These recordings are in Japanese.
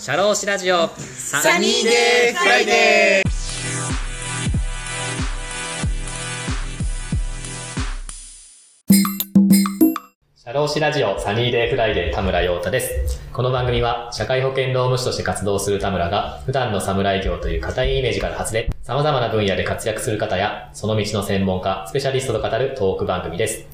社労士ラジオ Sunny Day Friday 社労士ラジオ Sunny Day Friday 田村陽太です。この番組は社会保険労務士として活動する田村が普段の士業という固いイメージから外れ様々な分野で活躍する方やその道の専門家、スペシャリストと語るトーク番組です。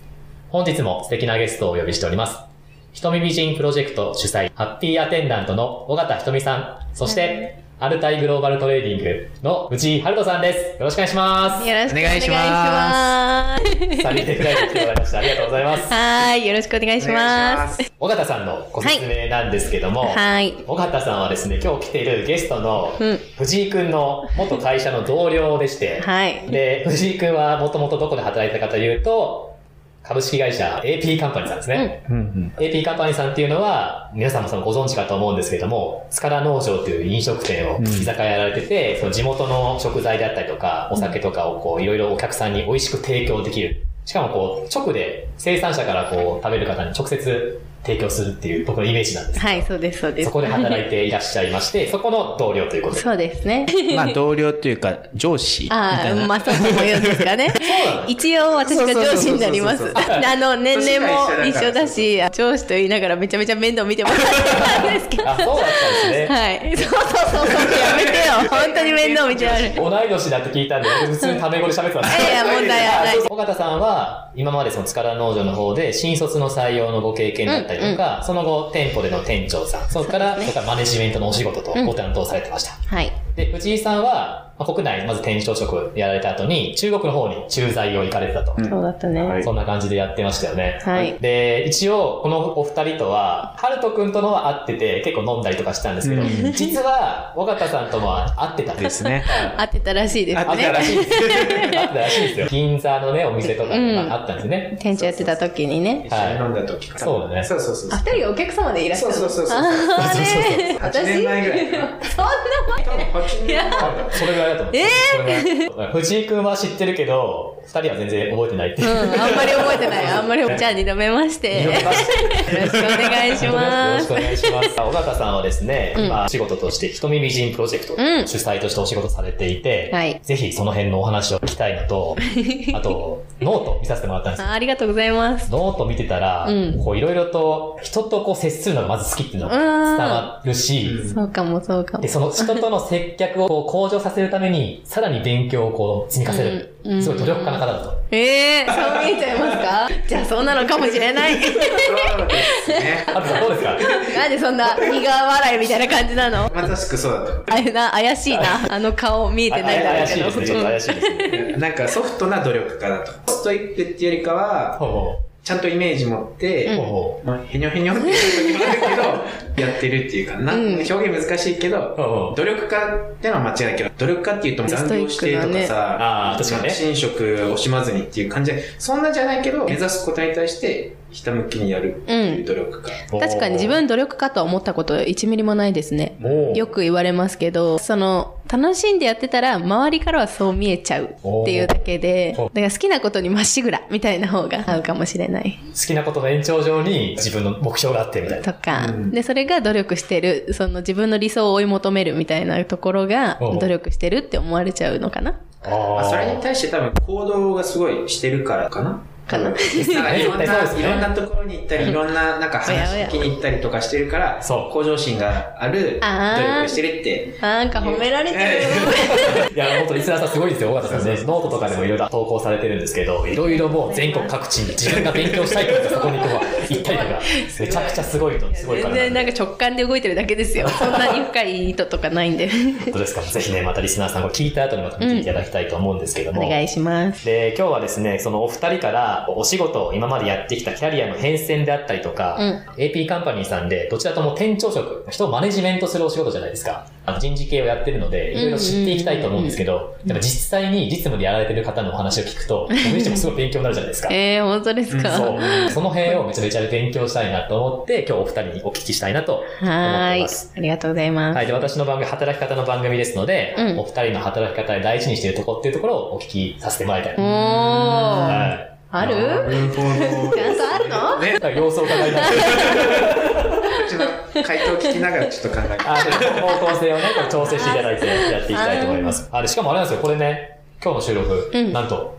本日も素敵なゲストをお呼びしております。瞳美人プロジェクト主宰、ハッピーアテンダントの尾形ひとみさん、そして、 Altay Global Trading の藤井陽斗さんです。よろしくお願いします。よろしくお願いします。 Sunny Day Friday来てもらいました。ありがとうございます。はい、よろしくお願いします。す。尾形さんのご説明なんですけども、はい。尾形さんはですね、今日来ているゲストのうん藤井くんの元会社の同僚でして、はい。で、藤井くんはもともとどこで働いてたかというと、株式会社 AP カンパニーさんですね。うんうん。AP カンパニーさんっていうのは、皆さんもそのご存知かと思うんですけども、塚田農場という飲食店をうん居酒屋やられてて、その地元の食材であったりとか、お酒とかをこう、いろいろお客さんに美味しく提供できる。しかもこう、直で生産者からこう、食べる方に直接提供するっていう僕のイメージなんです。はい、そうです、そうです。そこで働いていらっしゃいまして、そこの同僚ということで。そうですね。まあ、同僚というか、上司みああ、たいな。まあ、そうとも言うんですかね。一応私が上司になります。あの、年齢も一緒だし、上司と言いながらめちゃめちゃ面倒見てもらってたんですけど。あ、そうだったんですね。はい。そうそうそう当に面倒見てやる。同い年だって聞いたんで、普通にタメ語で喋ってました。いやいや問題はない尾形さんは、今までその塚田農場の方で、新卒の採用のご経験だったりとか、その後、店舗での店長さん、そこから、それからマネジメントのお仕事とご担当されてました。はい。で、藤井さんは、まあ、国内、まず店長職やられた後に、中国の方に駐在を行かれてたと。うんそうだったね。はいそんな感じでやってましたよね。はいで、一応、このお二人とは、ハルト君とのは会ってて、結構飲んだりとかしたんですけど、うん実は、尾形さんとも会ってたんで。ですすね。合ってたらしいですあったね。らしいです。あったらしいですよ。銀座のね、お店とかで、うんまああったんですね。店長やってた時にね。一緒に飲んだ時か。そうだねそうそうそうあ、。二人がお客様でいらっしゃるそうそうそうそう。あーね8年前ぐらい。そんな多分8年前だ。それぐらいだと思う。えそれぐらい藤井君は知ってるけど、二人は全然覚えてないっていう。うん、あんまり覚えてない。あんまり、じゃあ二度目まして。よろしくお願いしますよろしく。お願いします。尾形さんはですね、うん今、仕事として、瞳美人プロジェクト、うん主宰としてお仕事されていて、はいぜひその辺のお話を聞きたいのと、あと、ノート見させてもらったんですよあありがとうございます。ノート見てたら、うんこういろいろと人とこう接するのがまず好きっていうのが伝わるし、そうかも、そうかもで、。その人との接客をこう向上させるために、さらに勉強をこう積み重ねる。うんうんすごい努力家な方だと。ええー、そう見えちゃいますか？じゃあそんなのかもしれない。そうですね。あとさんどうですか？なんでそんな苦笑いみたいな感じなの？まさしくそうだと思あれな、怪しいな。あの顔見えてないだろうけど。怪しいですね。ちょっと怪しいですね。う。なんかソフトな努力家だと。ストイックっていうよりかは、ほうほちゃんとイメージ持って、う。ほうほまあ、へにょへにょっていう時もあるけど、やってるっていうかな、うん表現難しいけど。努力家ってのは間違いないけど、努力家っていうと残業してとかさ、ああ、確かにね。寝食惜しまずにっていう感じで、そんなじゃないけど、目指すことに対して、ひたむきにやるっていう努力家。確かに自分努力家とは思ったこと1ミリもないですね。もう、よく言われますけど、その、楽しんでやってたら、周りからはそう見えちゃうっていうだけで、だから好きなことにまっしぐらみたいな方が合うかもしれない。好きなことの延長上に自分の目標があってみたいな。とか、うんで、それが努力してる、その自分の理想を追い求めるみたいなところが努力してるって思われちゃうのかなあまあ、それにー対して多分行動がすごいしてるからかな。かな いろんな、そうですねいろんなところに行ったり、いろんな、なんか話聞きに行ったりとかしてるから、そう向上心がある、努力してるって。なんか褒められてる。いや、本当リスナーさんすごいですよ。尾形さんね、ノートとかでもいろいろ投稿されてるんですけど、いろいろもう全国各地に自分が勉強したいと思ってそこにこう行ったりとか、めちゃくちゃすごいと、すごいから全。然なんか直感で動いてるだけですよ。そんなに深い意図とかないんで。本当ですか？ぜひね、またリスナーさんが聞いた後にまた見ていただきたいと思うんですけども。お願いします。で、今日はですね、そのお二人からお仕事を今までやってきたキャリアの変遷であったりとか、AP カンパニーさんでどちらとも店長職、人をマネジメントするお仕事じゃないですか。あの人事系をやってるので、いろいろ知っていきたいと思うんですけど、でも実際に実務でやられてる方のお話を聞くと、僕にしてもすごい勉強になるじゃないですか。えー、本当ですか、そう。その辺をめちゃめちゃ勉強したいなと思って、今日お二人にお聞きしたいなと思ってはーいます。。ありがとうございます。はい。で、私の番組、働き方の番組ですので、うんお二人の働き方で大事にしているところっていうところをお聞きさせてもらいたいおな。ー。はい。ある？ちゃんとあるの？ね、様子を伺いながら。うちの回答聞きながらちょっと考えて。あ方向性をね、調整していただいてやっていきたいと思います。あで、しかもあれなんですよ、これね、今日の収録、うんなんと、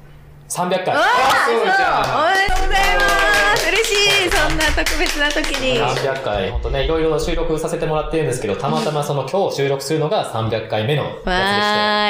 300回。わあそうじゃんおめでとうございます嬉しいそんな特別な時に。300回、本当ね、いろいろ収録させてもらってるんですけど、たまたまその今日収録するのが300回目のやわ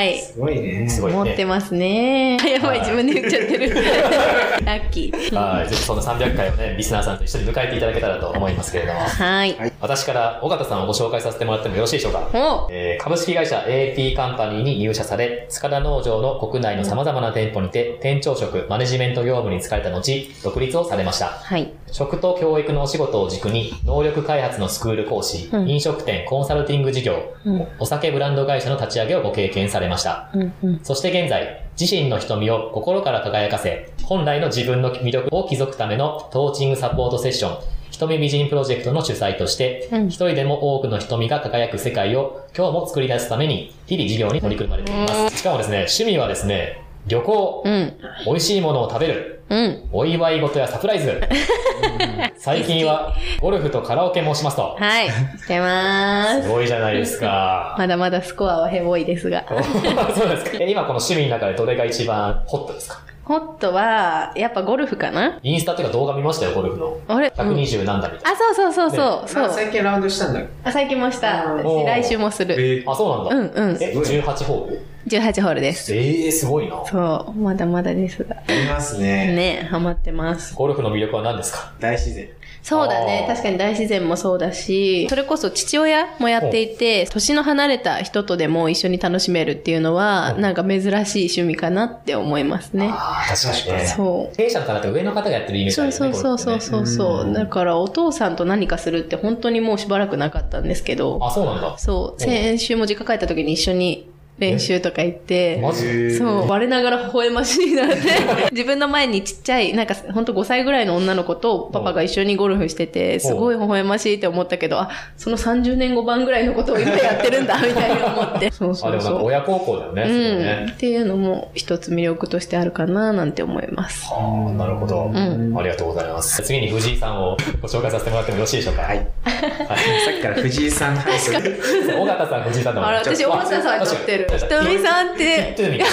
ーい。すごいね。すごいね持ってますね。やばい、自分で言っちゃってる。ラッキー。はい、ぜひその300回をね、リスナーさんと一緒に迎えていただけたらと思いますけれども、はい。はい私から尾形さんをご紹介させてもらってもよろしいでしょうか？おえー株式会社 AP カンパニーに入社され、塚田農場の国内の様々な店舗にて、店長職、マネジメント業務に就かれた後、独立をされました。はい。食と教育のお仕事を軸に、能力開発のスクール講師、うん飲食店、コンサルティング事業、うん。お酒ブランド会社の立ち上げをご経験されました。うん。うん。そして現在、自身の瞳を心から輝かせ、本来の自分の魅力を築くためのトーチングサポートセッション、瞳美人プロジェクトの主催として、うん一人でも多くの瞳が輝く世界を今日も作り出すために、日々事業に取り組まれています。しかもですね、趣味はですね、旅行、うん。美味しいものを食べる、うん。お祝い事やサプライズ。最近はゴルフとカラオケもしますと。はい。してまーす。すごいじゃないですか。まだまだスコアはヘボいですが。そうですか。え今この趣味の中でどれが一番ホットですか？ホットは、やっぱゴルフかなインスタっていうか動画見ましたよ、ゴルフの。あれ、うん120何打みたいあ、そうそうそうそう。そう。まあ最近ラウンドしたんだっあ、最近もした。来週もする。けな。あ、そうなんだ。うんうん。え、18ホール？18ホールです。ええー、すごいな。そう。まだまだですが。ありますね。ね、ハマってます。ゴルフの魅力は何ですか？大自然。そうだね確かに大自然もそうだし、それこそ父親もやっていて、年の離れた人とでも一緒に楽しめるっていうのは、うんなんか珍しい趣味かなって思いますね。ああ、確かにね。そう。弊社の方って上の方がやってるイメージあそうるよね。そうそうそうそうそう。うんだからお父さんと何かするって本当にもうしばらくなかったんですけど、あ、そうなんだ。そう。先週も実家帰った時に一緒に練習とか行って、マジ？そう、我ながら微笑ましいなって。自分の前にちっちゃい、なんかほんと5歳ぐらいの女の子とパパが一緒にゴルフしてて、すごい微笑ましいって思ったけど、あ、その30年後版ぐらいのことを今やってるんだ、みたいな思って。そうあ、そうそう。でもなんか親孝行だよね、うん。ね。っていうのも一つ魅力としてあるかな、なんて思います。ああ、なるほど。んありがとうございます。次に藤井さんをご紹介させてもらってもよろしいでしょうか？はい。さっきから藤井さんハウス。尾形さん、藤井さんだもんあれ、私、大畑さん撮ってる。ひとみさんって、言ってるみたい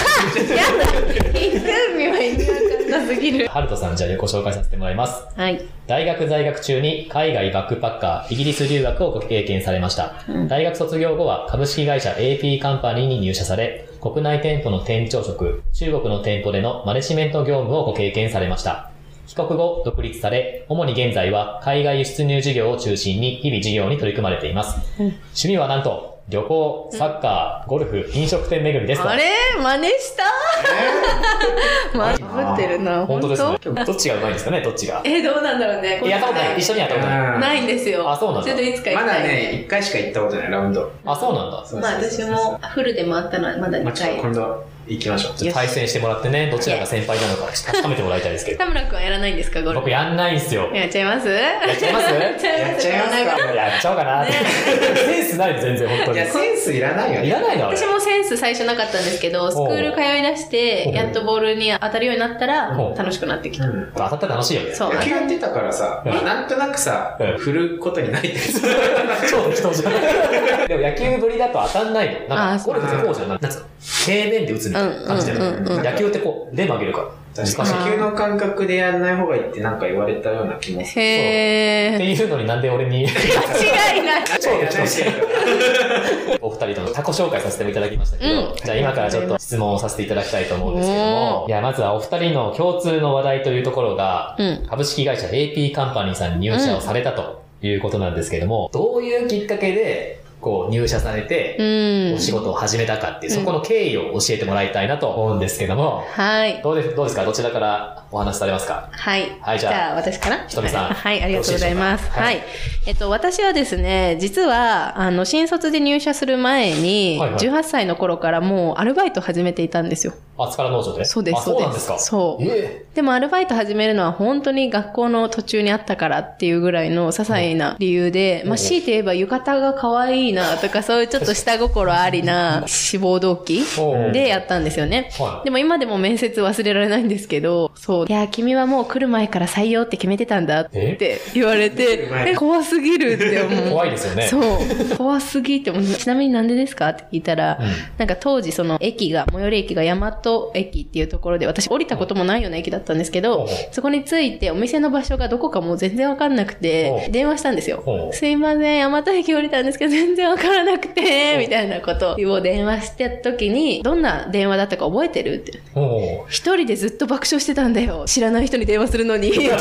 やだ。ひとみは意味わかんなすぎる。な。ハルトさん、じゃあご紹介させてもらいます。はい。大学在学中に海外バックパッカー、イギリス留学をご経験されました。うん大学卒業後は株式会社 AP カンパニーに入社され、国内店舗の店長職、中国の店舗でのマネジメント業務をご経験されました。帰国後、独立され、主に現在は海外輸出入事業を中心に日々事業に取り組まれています。うん趣味はなんと、旅行、サッカー、ゴルフ、飲食店巡りですと。あれ？真似した？まぶ ってるな。本当？ですね本。どっちがうまいんですかね、どっちが？え、どうなんだろうね。えやったことない。一緒にやったことない。うんないんですよ。あそうなんだちょっといつか行きたい。まだね、一回しか行ったことない、ラウンド。あ、そうなんだ。そうまあ私もフルで回ったのはまだ2まあ、ちょっと回。今度行きましょう。ちょっと対戦してもらってね、どちらが先輩なのか確かめてもらいたいですけど。田村くんはやらないんですか、ゴルフ。僕やんないんすよ。やっちゃいます？やっちゃいます？やっちゃいますか？やっちゃおうかなって。センスないの全然本当に。いや、センスいらないよね。いらないの私もセンス最初なかったんですけど、スクール通い出して、やっとボールに当たるようになったら楽しくなってきた。うん当たったら楽しいよね。そう野球やってたからさ、うんまあなんとなくさうん、振ることにないって。超適当じゃん。でも野球ぶりだと当たんないの。なんか、ゴルフってこうじゃん。なんつうの？平面で打つみたいな感じだようんうんうんね。野球ってこう、腕曲げるから。確かに野球の感覚でやらない方がいいってなんか言われたような気もする。って。いうのになんで俺に、間違いない。超お二人とのタコ紹介させていただきましたけど、うんじゃあ今からちょっと質問をさせていただきたいと思うんですけども、いや、まずはお二人の共通の話題というところが、うん。株式会社 AP カンパニーさんに入社をされたということなんですけども、どういうきっかけで、こう入社されて、うんお。仕事を始めたかっていう、そこの経緯を教えてもらいたいなと思うんですけども、はい。どうですどうですか？どちらからお話しされますか？はい。はいじゃあじゃあ、私かなひとみさんはい、ありがとうございます。はい。はい。えっと、私はですね、実は、あの、新卒で入社する前に、はいはい。18歳の頃からもうアルバイト始めていたんですよ。あ、塚農場で？そうですあ、そうなんですか？そうえでもアルバイト始めるのは本当に学校の途中にあったからっていうぐらいの些細な理由で、まあ強いて言えば浴衣が可愛いなとかそういうちょっと下心ありな志望動機でやったんですよね。はい。でも今でも面接忘れられないんですけど、そう、いや、君はもう来る前から採用って決めてたんだっえ？て言われてえ、怖すぎるって思う。怖いですよね。そう。怖すぎって思う。ちなみになんでですか？って聞いたら、うんなんか当時その駅が、最寄り駅が大和駅っていうところで、私降りたこともないような駅だったんですけど、うんそこに着いてお店の場所がどこかもう全然わかんなくてう、ん電話したんですよう。んすいません、大和駅降りたんですけど全然わからなくてう、んみたいなことを電話してた時に、どんな電話だったか覚えてるって。一人でずっと爆笑してたんだよ。知らない人に電話するのに。って言っ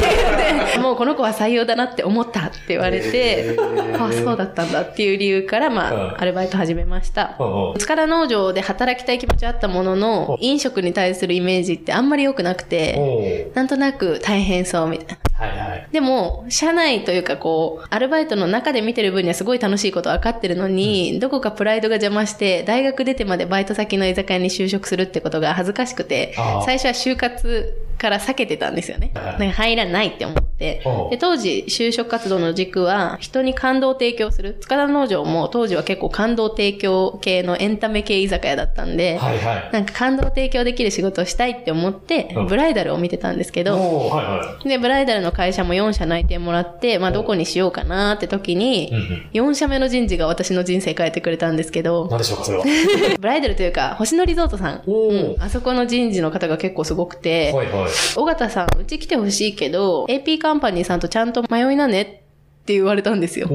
て、もうこの子は採用だなって思ったって言われて、あ、そうだったんだっていう理由から、まうんあ、アルバイト始めました。おう塚田農場で働きたい気持ちはあったものの、飲食に対するイメージってあんまり良くなくて、なんとなく大変そうみたいな。はいはい。でも、社内というかこう、アルバイトの中で見てる分にはすごい楽しいこと分かってるのに、どこかプライドが邪魔して、大学出てまでバイト先の居酒屋に就職するってことが恥ずかしくてあー、最初は就活から避けてたんですよね。はいなんか入らないって思って。で、当時、就職活動の軸は、人に感動を提供する。塚田農場も当時は結構感動提供系のエンタメ系居酒屋だったんで、はいはい。なんか感動を提供できる仕事をしたいって思ってうん、ブライダルを見てたんですけど、はいはで、ブライダルの会社も4社内定もらって、まあ、どこにしようかなって時に、うん。4社目の人事が私の人生変えてくれたんですけど、何でしょうか、それは。ブライダルというか、星野リゾートさん。うんあそこの人事の方が結構すごくて、はいはい。尾形さん、うち来てほしいけど、AP カンパニーさんとちゃんと迷いなねって言われたんですよ。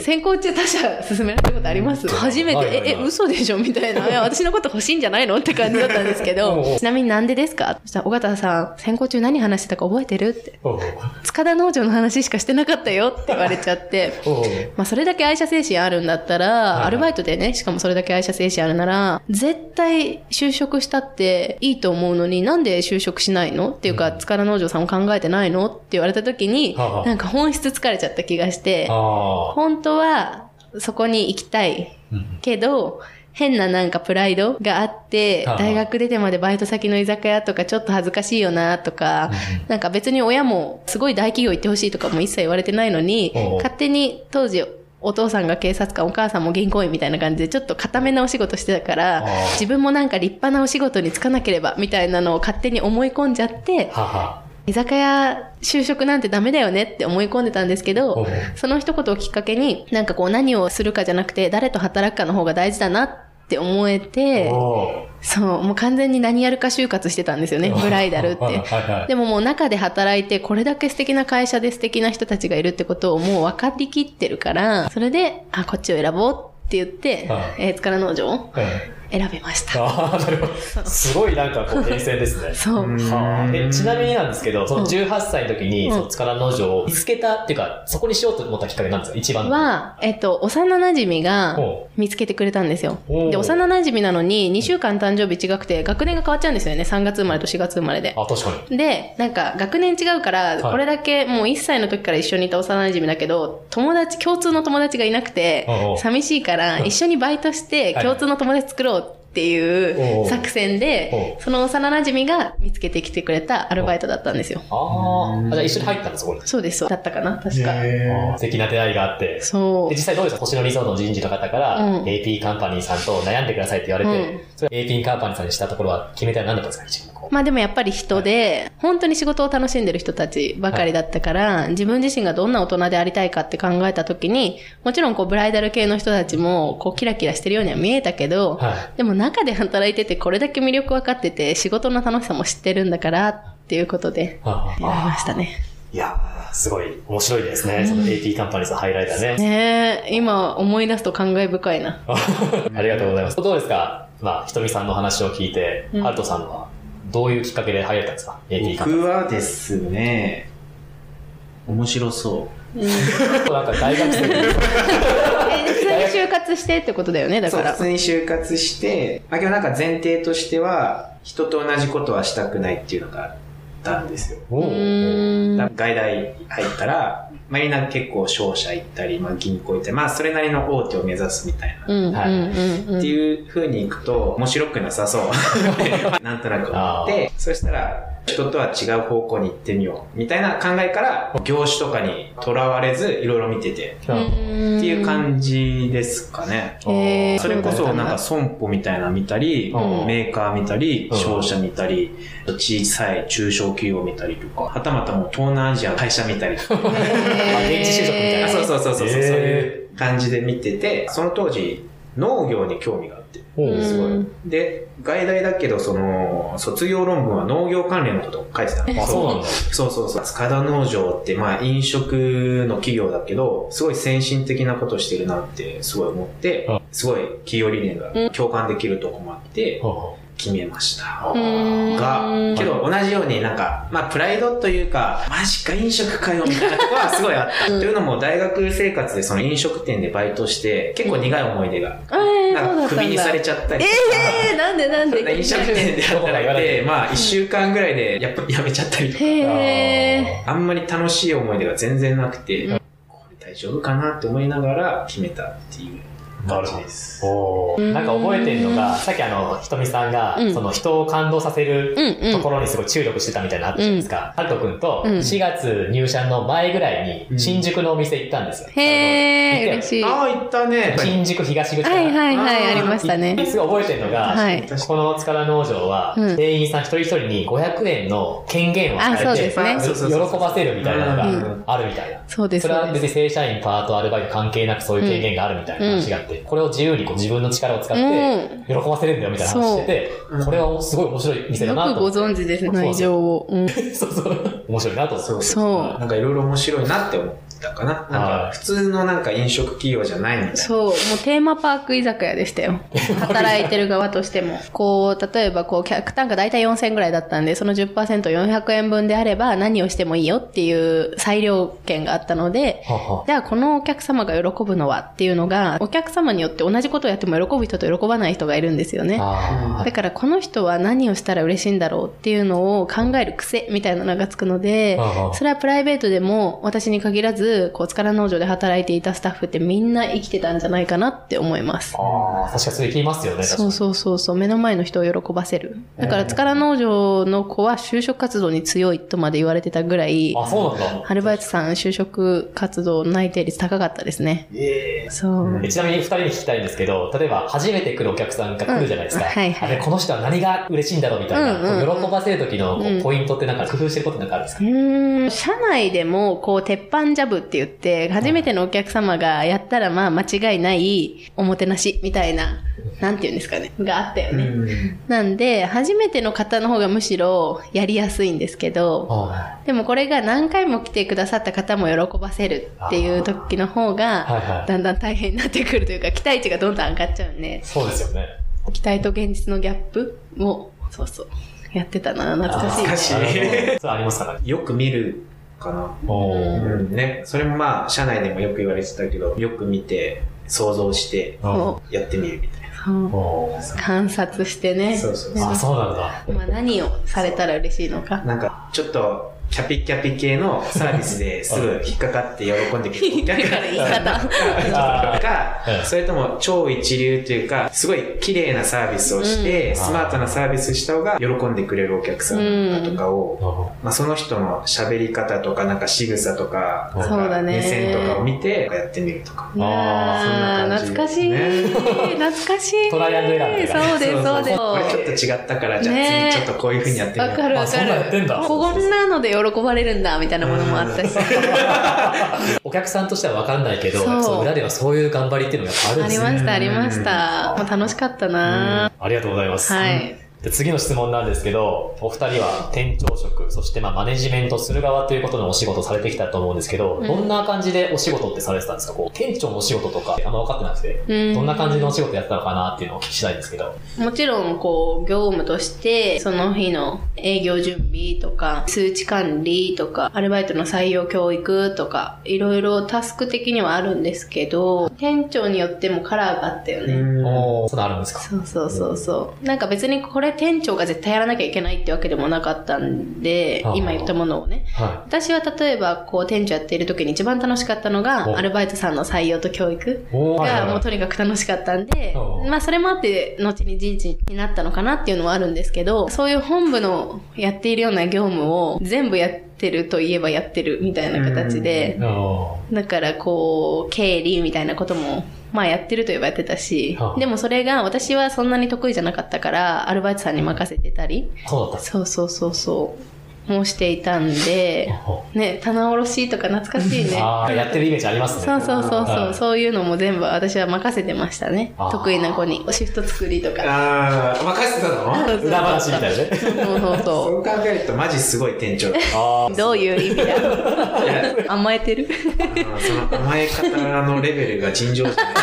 先行中他社勧められたことあります？初めて、はいはいはい。え、え、嘘でしょ？みたいな。いや私のこと欲しいんじゃないの？って感じだったんですけど、ちなみになんでですか？そしたら、尾形さん、先行中何話してたか覚えてる？って。塚田農場の話しかしてなかったよって言われちゃって。まあそれだけ愛社精神あるんだったら、はいアルバイトでね、しかもそれだけ愛社精神あるなら、絶対就職したっていいと思うのになんで就職しないの？っていうか、うん塚田農場さんを考えてないの？って言われた時に、はあはあ。なんか本質疲れちゃった気がして、あ本当はそこに行きたい。けど、変ななんかプライドがあってはあ、大学出てまでバイト先の居酒屋とかちょっと恥ずかしいよなとか、なんか別に親もすごい大企業行ってほしいとかも一切言われてないのに勝手に当時お父さんが警察官、お母さんも銀行員みたいな感じでちょっと固めなお仕事してたから自分もなんか立派なお仕事に就かなければみたいなのを勝手に思い込んじゃって、はは。居酒屋就職なんてダメだよねって思い込んでたんですけおどう、その一言をきっかけに、なんかこう何をするかじゃなくて、誰と働くかの方が大事だなって思えて、おそう、もう完全に何やるか就活してたんですよね、ブライダルっ はいて。はい。でももう中で働いて、これだけ素敵な会社で素敵な人たちがいるってことをもう分かりきってるから、それで、あ、こっちを選ぼうって言ってはい、えー、塚田農場をうん選びました。ああ、なるほど。すごいなんかこう、平成ですね。そう。えちなみになんですけど、そのうん18歳の時に、うんその塚田農場を見つけたっていうか、そこにしようと思ったきっかけなんですか？一番の。は、えっと、幼馴染がほ見つけてくれたんですよ。で、幼馴染なのに2週間誕生日違くて、学年が変わっちゃうんですよね。3月生まれと4月生まれで。あ、確かに。で、なんか学年違うから、いこれだけもう1歳の時から一緒にいた幼馴染だけど、友達、共通の友達がいなくて寂しいから 一緒にバイトしてはい共通の友達作ろうっていう作戦おで、その幼馴染が見つけてきてくれたアルバイトだったんですよ。あーあ、じゃあ一緒に入ったんだ、そこに。そうです、そうだったかな確か。素敵な出会いがあって。そうで、実。際どうですか星野リゾートの人事の方から、うん AP カンパニーさんと悩んでくださいって言われて、うんそれ AP カンパニーさんにしたところは決め手は何だったんですか一番？まあでもやっぱり人で、本当に仕事を楽しんでる人たちばかりだったから、自分自身がどんな大人でありたいかって考えた時に、もちろんこうブライダル系の人たちもこうキラキラしてるようには見えたけど、はい。でも中で働いててこれだけ魅力分かってて仕事の楽しさも知ってるんだからっていうことであやりましたね。いやーすごい面白いですね。その AP カンパニーさんハイライターね。ねえ、今思い出すと感慨深いな。ありがとうございます。どうですか？まあ、ひとみさんの話を聞いて、うんハルトさんは？どういうきっかけで入られたんですか？僕はですね、面白そうん、なんか大学生 普通に就活してってことだよね、う。そう、だから普。通に就活して、まあ、けどなんか前提としては、人と同じことはしたくないっていうのがあったんですよ。外大入ったら、まあ、みんな結構商社行ったり、まあ、銀行行ったり、まあそれなりの大手を目指すみたいな。はい。っていう風に行くと面白くなさそう。なんとなく思って、そしたら人とは違う方向に行ってみよう。みたいな考えから、業種とかにとらわれず、いろいろ見てて、うん。っていう感じですかね。へー。それこそなんか損保みたいなの見たり、うん。メーカー見たり、うん。商社見たり、小さい中小企業見たりとか、はたまたもう東南アジアの会社見たりとか、あ現地就職みたいな。あそうそうそうそう、へーそういう感じで見てて、その当時農業に興味があって、すごい。うん。で、外大だけど、その、卒業論文は農業関連のことを書いてたの。あ、そうなんだ。そうそうそう。塚田農場って、まあ飲食の企業だけど、すごい先進的なことしてるなってすごい思ってうん、すごい企業理念が共感できるとこもあって、決めました。うんが、けど同じようになんか、まあプライドというか、マジか飲食かよみたいなところはすごいあった。うんというのも大学生活でその飲食店でバイトして、結構苦い思い出が、えー、なんかそうだったんだ。クビにされちゃったりとか。えー、なんでなんで？飲食店で働いて、まあ一週間ぐらいでやっぱ辞めちゃったりとか。へあんまり楽しい思い出が全然なくて、うんこれ大丈夫かなって思いながら決めたっていう感じです。なんか覚えてるのが、さっきあの、ひとみさんが、うんその人を感動させるところにすごい注力してたみたいなのあったじゃないですか。ハルト君とうん4月入社の前ぐらいに新宿のお店行ったんですよ。へー、行ったよ嬉しい。ああ、は行ったね。新宿東口かな。いはいはい、ありましたね。すごい覚えてるのが、この塚田農場は、うん店員さん一人一人に500円の権限を与えて、喜ばせるみたいなのうがあるみたいな。そうです。それは別に正社員、パート、アルバイト関係なくそういう権限があるみたいな話があって、これを自由にこう自分の力を使って、喜ばせるんだよみたいな話してて、そうこれはすごい面白い店だよくごなと思って。存知ですね、内情を。うん そうそう。面白いなと思って。そうそうなんかいろいろ面白いなって思ったかな。なんはいか普通のなんか飲食企業じゃないみたいな。そう、もうテーマパーク居酒屋でしたよ。働いてる側としても。こう、例えばこう、客単価大体4000円ぐらいだったんで、その 10%400 円分であれば何をしてもいいよっていう裁量権があったので、ははじゃあこのお客様が喜ぶのはっていうのが、お客様によって同じことをやっても喜ぶ人と喜ばない人がいるんですよね。あだからこの人は何をしたら嬉しいんだろうっていうのを考える癖みたいなのがつくのでそれはプライベートでも私に限らず、こう、塚田農場で働いていたスタッフってみんな生きてたんじゃないかなって思いますあ。。ああ、確かにそれ聞きますよね。そうそうそうそう、目の前の人を喜ばせる。だから塚田農場の子は就職活動に強いとまで言われてたぐらい、あ、そうなんだ。アルバイトさん就職活動内定率高かったですね。えそう。えちなみに二人に聞きたいんですけど、例えば初めて来るお客さんが来るじゃないですか。うんはいはいこの人は何が嬉しいんだろうみたいな、うんうん喜ばせる時のポイントってなんか工夫してることなんかあるんですか、うーん、社内でも、こう、鉄板ジャブって言って、初めてのお客様がやったら、まあ、間違いないおもてなしみたいな、なんて言うんですかね、があったよね。うんなんで、初めての方の方がむしろやりやすいんですけど、あでもこれが何回も来てくださった方も喜ばせるっていう時の方が、はい。だんだん大変になってくるというか、期待値がどんどん上がっちゃうんで、そうですよね。期待と現実のギャップを、そうそう、やってたな、懐かしい、ね。それありますか？ね。よく見るかな。おうーんね。それもまあ、社内でもよく言われてたけど、よく見て、想像して、そやってみるみたいな。観察してね。そうそうそうあ、そうなんだ。まあ何をされたら嬉しいのか。なんか、ちょっと、キャピキャピ系のサービスですぐ引っかかって喜んでくるお客だから言い方。あかうん、それとも超一流というか、すごい綺麗なサービスをして、うんスマートなサービスした方が喜んでくれるお客さんだとかを、まあ、その人の喋り方とか、なんか仕草とか、かだね目線とかを見てやってみるとか。いやーそんな感じ懐かしい。ね懐かしい。トライアンドエラーみたいなそうです、そうです。これちょっと違ったから、じゃあね次ちょっとこういう風にやってみよう。わかるわあそんなんやかってんだる。こんなので喜ばれるんだ、みたいなものもあったし。お客さんとしては分かんないけど、そう裏ではそういう頑張りっていうのがあるんあですね。りました、ありました。もう楽しかったなありがとうございます。はい。で次の質問なんですけど、お二人は店長職、そしてまあマネジメントする側ということのお仕事をされてきたと思うんですけど、うんどんな感じでお仕事ってされてたんですか？こう、店長のお仕事とかあんま分かってなくて、うんどんな感じのお仕事やってたのかなっていうのをお聞きしたいんですけど。もちろん、こう、業務として、その日の営業準備とか、数値管理とか、アルバイトの採用教育とか、いろいろタスク的にはあるんですけど、店長によってもカラーがあったよね。うんおー、そういうのあるんですか？そうそうそうそう。なんか別にこれ店長が絶対やらなきゃいけないってわけでもなかったんで今言ったものをね。は私は例えば、こう、店長やっている時に一番楽しかったのおが、アルバイトさんの採用と教育がもうとにかく楽しかったんでお、まあそれもあって、後に人事になったのかなっていうのはあるんですけど、そういう本部のやっているような業務を全部やってるといえばやってるみたいな形で、おだからこう、経理みたいなことも、まあやってるといえばやってたしは、あ。でもそれが私はそんなに得意じゃなかったから、アルバイトさんに任せてたり、ーそうだった。そうそうそうそう、もしていたんで、ね、棚卸しとか懐かしいね。ああ、やってるイメージありますね。そうそうそうそう、はいそういうのも全部私は任せてましたね得意な子に。シフト作りとか。あー、任せてたの？裏話みたいなね。そうそうそそう考えるとマジすごい店長。どういう意味だ？甘えてる？その甘え方のレベルが尋常じゃない。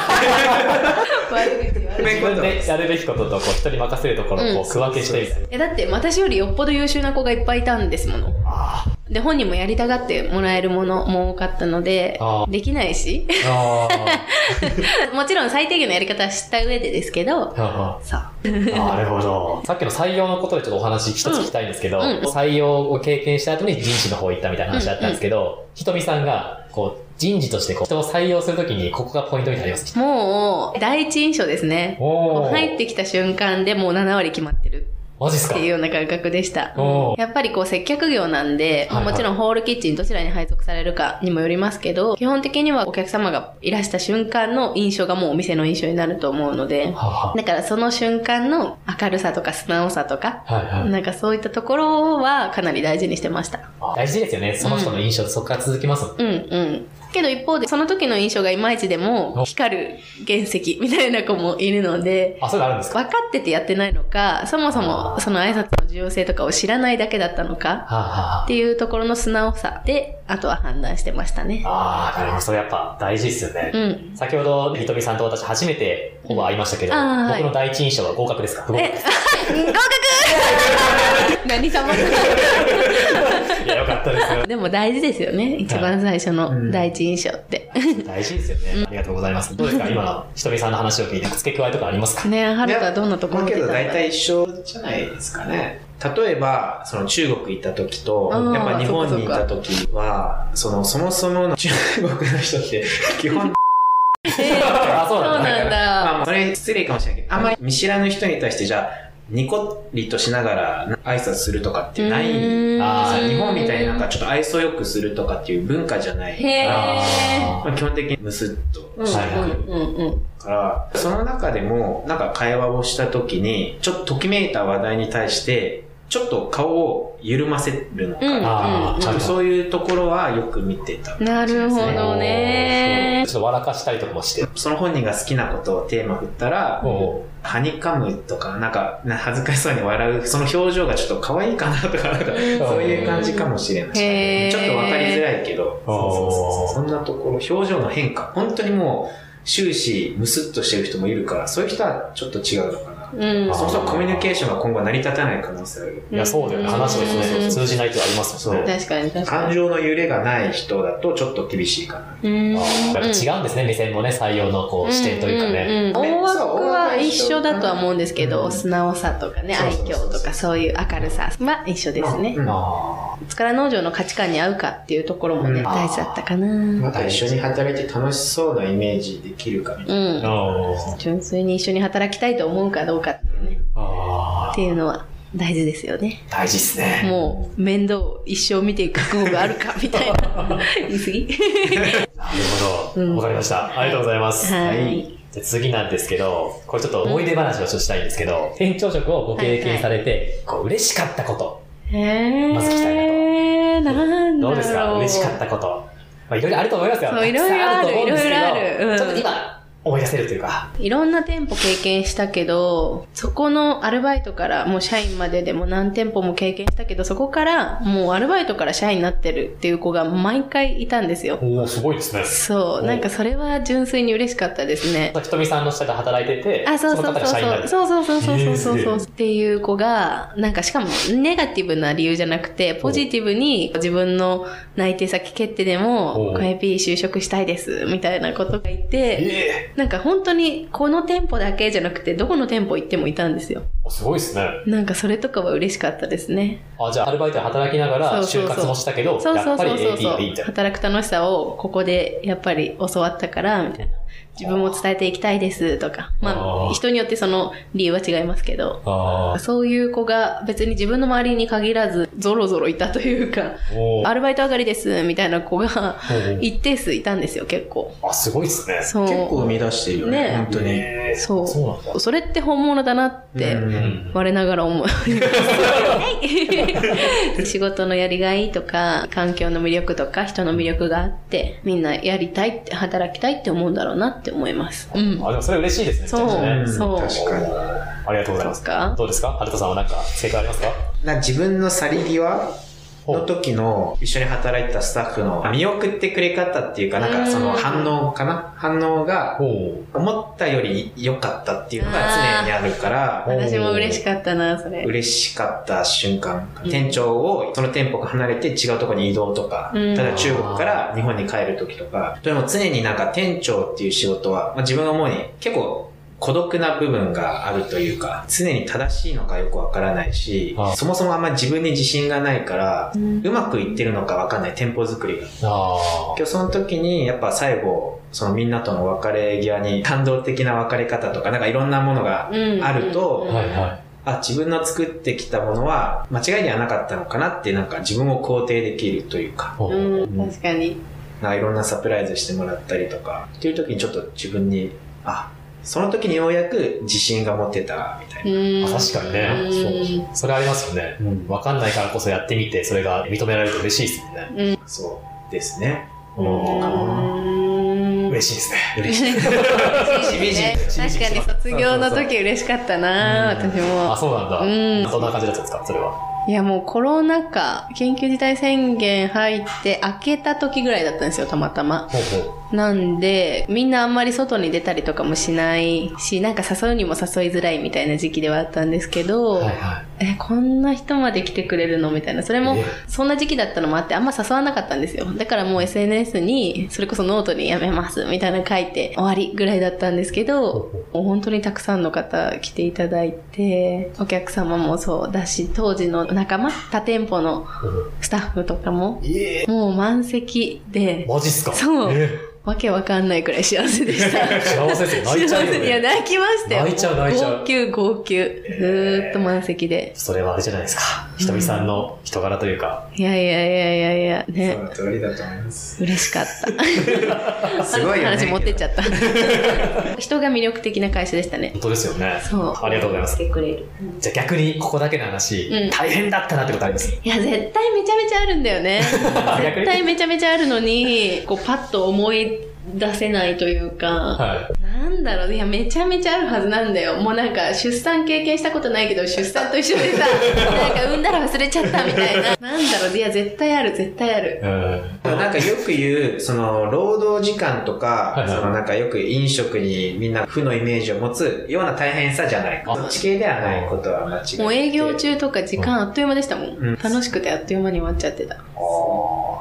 自分でやるべきこととこう人に任せるところをこう区分けしてみたいな。えだって私よりよっぽど優秀な子がいっぱいいたんですもの。あで、本人もやりたがってもらえるものも多かったのでできないし。もちろん最低限のやり方は知った上でですけど、そう。ーなるほど。さっきの採用のことでちょっとお話一つ聞きたいんですけど、うんうん採用を経験した後に人事の方行ったみたいな話だったんですけど、ひとみさんが、こう、人事としてこう人を採用するときに、ここがポイントになります。もう、第一印象ですね。入ってきた瞬間でもう7割決まってる。マジっすか？っていうような感覚でしたやっぱりこう接客業なんで、はいはいもちろんホールキッチンどちらに配属されるかにもよりますけど、基本的にはお客様がいらした瞬間の印象がもうお店の印象になると思うので、はあはだからその瞬間の明るさとか素直さとか、あはいはい。なんかそういったところはかなり大事にしてました。大事ですよね。その人の印象ってそこから続きますもん。うんうん。けど一方で、その時の印象がいまいちでも、光る原石みたいな子もいるので、あ、そういうのあるんですか？分かっててやってないのか、そもそもその挨拶の重要性とかを知らないだけだったのか、っていうところの素直さで、あとは判断してましたね。あ、ああ、なるほど。それやっぱ大事ですよね。うん。先ほど、ひとみさんと私初めてほぼ会いましたけど、あーはい僕の第一印象は合格ですか？不合格えですか、合格 何様 いや、よかったですよ。でも大事ですよね。一番最初の第一印象って。大事ですよね。ありがとうございます。どうですか？今のひとみさんの話を聞いて付け加えとかありますか？ねえ、はるかはどんなとこまあけ見てたんだど大体一緒じゃないですかね。例えば、その中国行った時と、やっぱ日本にいた時は、その、そもそもの中国の人って、基本、あ、そうそうなんだ。なんだ。まあ、それ失礼かもしれないけど、あんまり見知らぬ人に対して、じゃあ、ニコリとしながら挨拶するとかってないあー。日本みたいになんかちょっと愛想よくするとかっていう文化じゃない。まあ、基本的にムスッとうんしてくる。うんうんうん。から、その中でも、なんか会話をした時に、ちょっとときめいた話題に対して、ちょっと顔を緩ませるのかうんあーちゃんとそういうところはよく見てた。なるほどね。ちょっと笑かしたりとかもして。その本人が好きなことをテーマ振ったら、おはにかむとか、なんか、な恥ずかしそうに笑う、その表情がちょっと可愛いかなとか、なんか、そういう感じかもしれない。へー。ちょっとわかりづらいけど、そうそうそうそんなところ、表情の変化、本当にもう、終始ムスッとしてる人もいるから、そういう人はちょっと違うのかな。うん。あそうするとコミュニケーションが今後成り立たない可能性ある。いや、そうだよね。話でうん通じないってありますもんね。確かに確かに。感情の揺れがない人だとちょっと厳しいかな。うん。あ違うんですね、目線もね、採用のこう視点というかね。うんうんうん大枠は一緒だとは思うんですけど、うん素直さとかね、愛嬌とかそういう明るさは一緒ですね。うんあ力農場の価値観に合うかっていうところもね、うん大事だったかな。また一緒に働いて楽しそうなイメージできるかみたいな。うん純粋に一緒に働きたいと思うかどうかっていうね、あっていうのは大事ですよね。大事っすね。もう面倒一生見ていく覚悟があるかみたいな。言い過ぎ？なるほど。うんわかりました。ありがとうございます。はい。じゃあ次なんですけど、これちょっと思い出話をちょっとしたいんですけど、店長職をご経験されて、こう嬉しかったこと。まず聞きたいなとなんだろう。どうですか？嬉しかったこと。まあいろいろあると思いますよ。そういろいろあるたくさんと思うんですけどいろいろあるうんちょっと今、思い出せるというか。いろんな店舗経験したけど、そこのアルバイトからもう社員まででも何店舗も経験したけど、そこからもうアルバイトから社員になってるっていう子が毎回いたんですよ。おおすごいですね。そう、おなんかそれは純粋に嬉しかったですね。ひとみさんの下で働いてて、あ、そうそうそうそう。そうそうそうそうそうそうっていう子が、なんかしかもネガティブな理由じゃなくて、ポジティブに自分の内定先決定でおも、うこれ P 就職したいです、みたいなことがいて、えなんか本当にこの店舗だけじゃなくて、どこの店舗行ってもいたんですよ。あすごいですね。なんかそれとかは嬉しかったですね。あ、じゃあアルバイトで働きながら就活もしたけど、そうそうやっぱりそうそう AD がいいみたいな。働く楽しさをここでやっぱり教わったから、みたいな。自分も伝えていきたいですとか。まあ人によってその理由は違いますけど。あそういう子が別に自分の周りに限らず、ゾロゾロいたというか、アルバイト上がりです、みたいな子が一定数いたんですよ、結構。あ、すごいですね。そう。結構生み出してるよね、ね本当に。えーそうそう。それって本物だなって、うん我ながら思う。仕事のやりがいとか、環境の魅力とか、人の魅力があって、みんなやりたいって、働きたいって思うんだろうなって思います。うん。あ、でもそれ嬉しいですね。そうねうんそう確かに。ありがとうございます。どうですか？ハルトさんはなんか正解ありますか？な自分の去り際？の時の一緒に働いてたスタッフの見送ってくれ方っていうか、なんかその反応かな？反応が思ったより良かったっていうのが常にあるから、私も嬉しかったな、それ。嬉しかった瞬間、うん。店長をその店舗が離れて違うところに移動とか、うん。例えば中国から日本に帰る時とか、でも常になんか店長っていう仕事は、まあ、自分が思うに結構孤独な部分があるというか、常に正しいのかよくわからないしあ、そもそもあんま自分に自信がないから、うん。うまくいってるのかわかんない店舗作りが。あ今日その時にやっぱ最後、そのみんなとの別れ際に感動的な別れ方とか、なんかいろんなものがうんあるとあ。はいはあ、自分の作ってきたものは間違いではなかったのかなってなんか自分を肯定できるというか、うん、確かに。なんかいろんなサプライズしてもらったりとか、っていう時にちょっと自分に、あ、その時にようやく自信が持てたみたいな。確かにねうんそれありますよね。うんわかんないからこそやってみて、それが認められると嬉しいですもんね。うん。そうですね。うん嬉しいですね。嬉しい。しみじみ確かに卒業の時嬉しかったなうん私もあ、。そうなんだ。うんどんな感じだったんですかそれは？いやもうコロナ禍、緊急事態宣言入って開けた時ぐらいだったんですよ、たまたま。ほうほなんで、みんなあんまり外に出たりとかもしないし、なんか誘うにも誘いづらいみたいな時期ではあったんですけど、う。はいはえ、こんな人まで来てくれるの？みたいな。それもえ、そんな時期だったのもあって、あんま誘わなかったんですよ。だからもう SNS に、それこそノートにやめます、みたいなの書いて終わりぐらいだったんですけど、もう本当にたくさんの方来ていただいて、お客様もそうだし、当時の仲間、他店舗のスタッフとかも、もう満席で、マジっすか？そう。えわけわかんないくらい幸せでした。え幸せですよ。泣いちゃうよ幸せいや、ね。泣きましたよ。泣いちゃう泣いちゃう号泣、号泣。ずーっと満席で。それはあれじゃないですか。ひとみさんの人柄というか。いやいやいやいやいや、そね。の通りだと思います。嬉しかった。すごいよね。話持ってっちゃった。人が魅力的な会社でしたね。本当ですよね。そう。ありがとうございます来。てくれる。じゃあ逆にここだけの話、うん大変だったなってことあります？いや、絶対めちゃめちゃあるんだよね。絶対めちゃめちゃあるのに、こう、パッと思い出せないというか、はなんだろう、いや、めちゃめちゃあるはずなんだよ。もうなんか、出産経験したことないけど、出産と一緒でさ、なんか産んだら忘れちゃったみたいな。なんだろう、いや、絶対ある、絶対ある。い。うん。なんかよく言う、その、労働時間とか、はいはいそのなんかよく飲食にみんな負のイメージを持つような大変さじゃない。あそっち系ではないことは間違いない。もう営業中とか時間あっという間でしたもん。うん楽しくてあっという間に終わっちゃってた。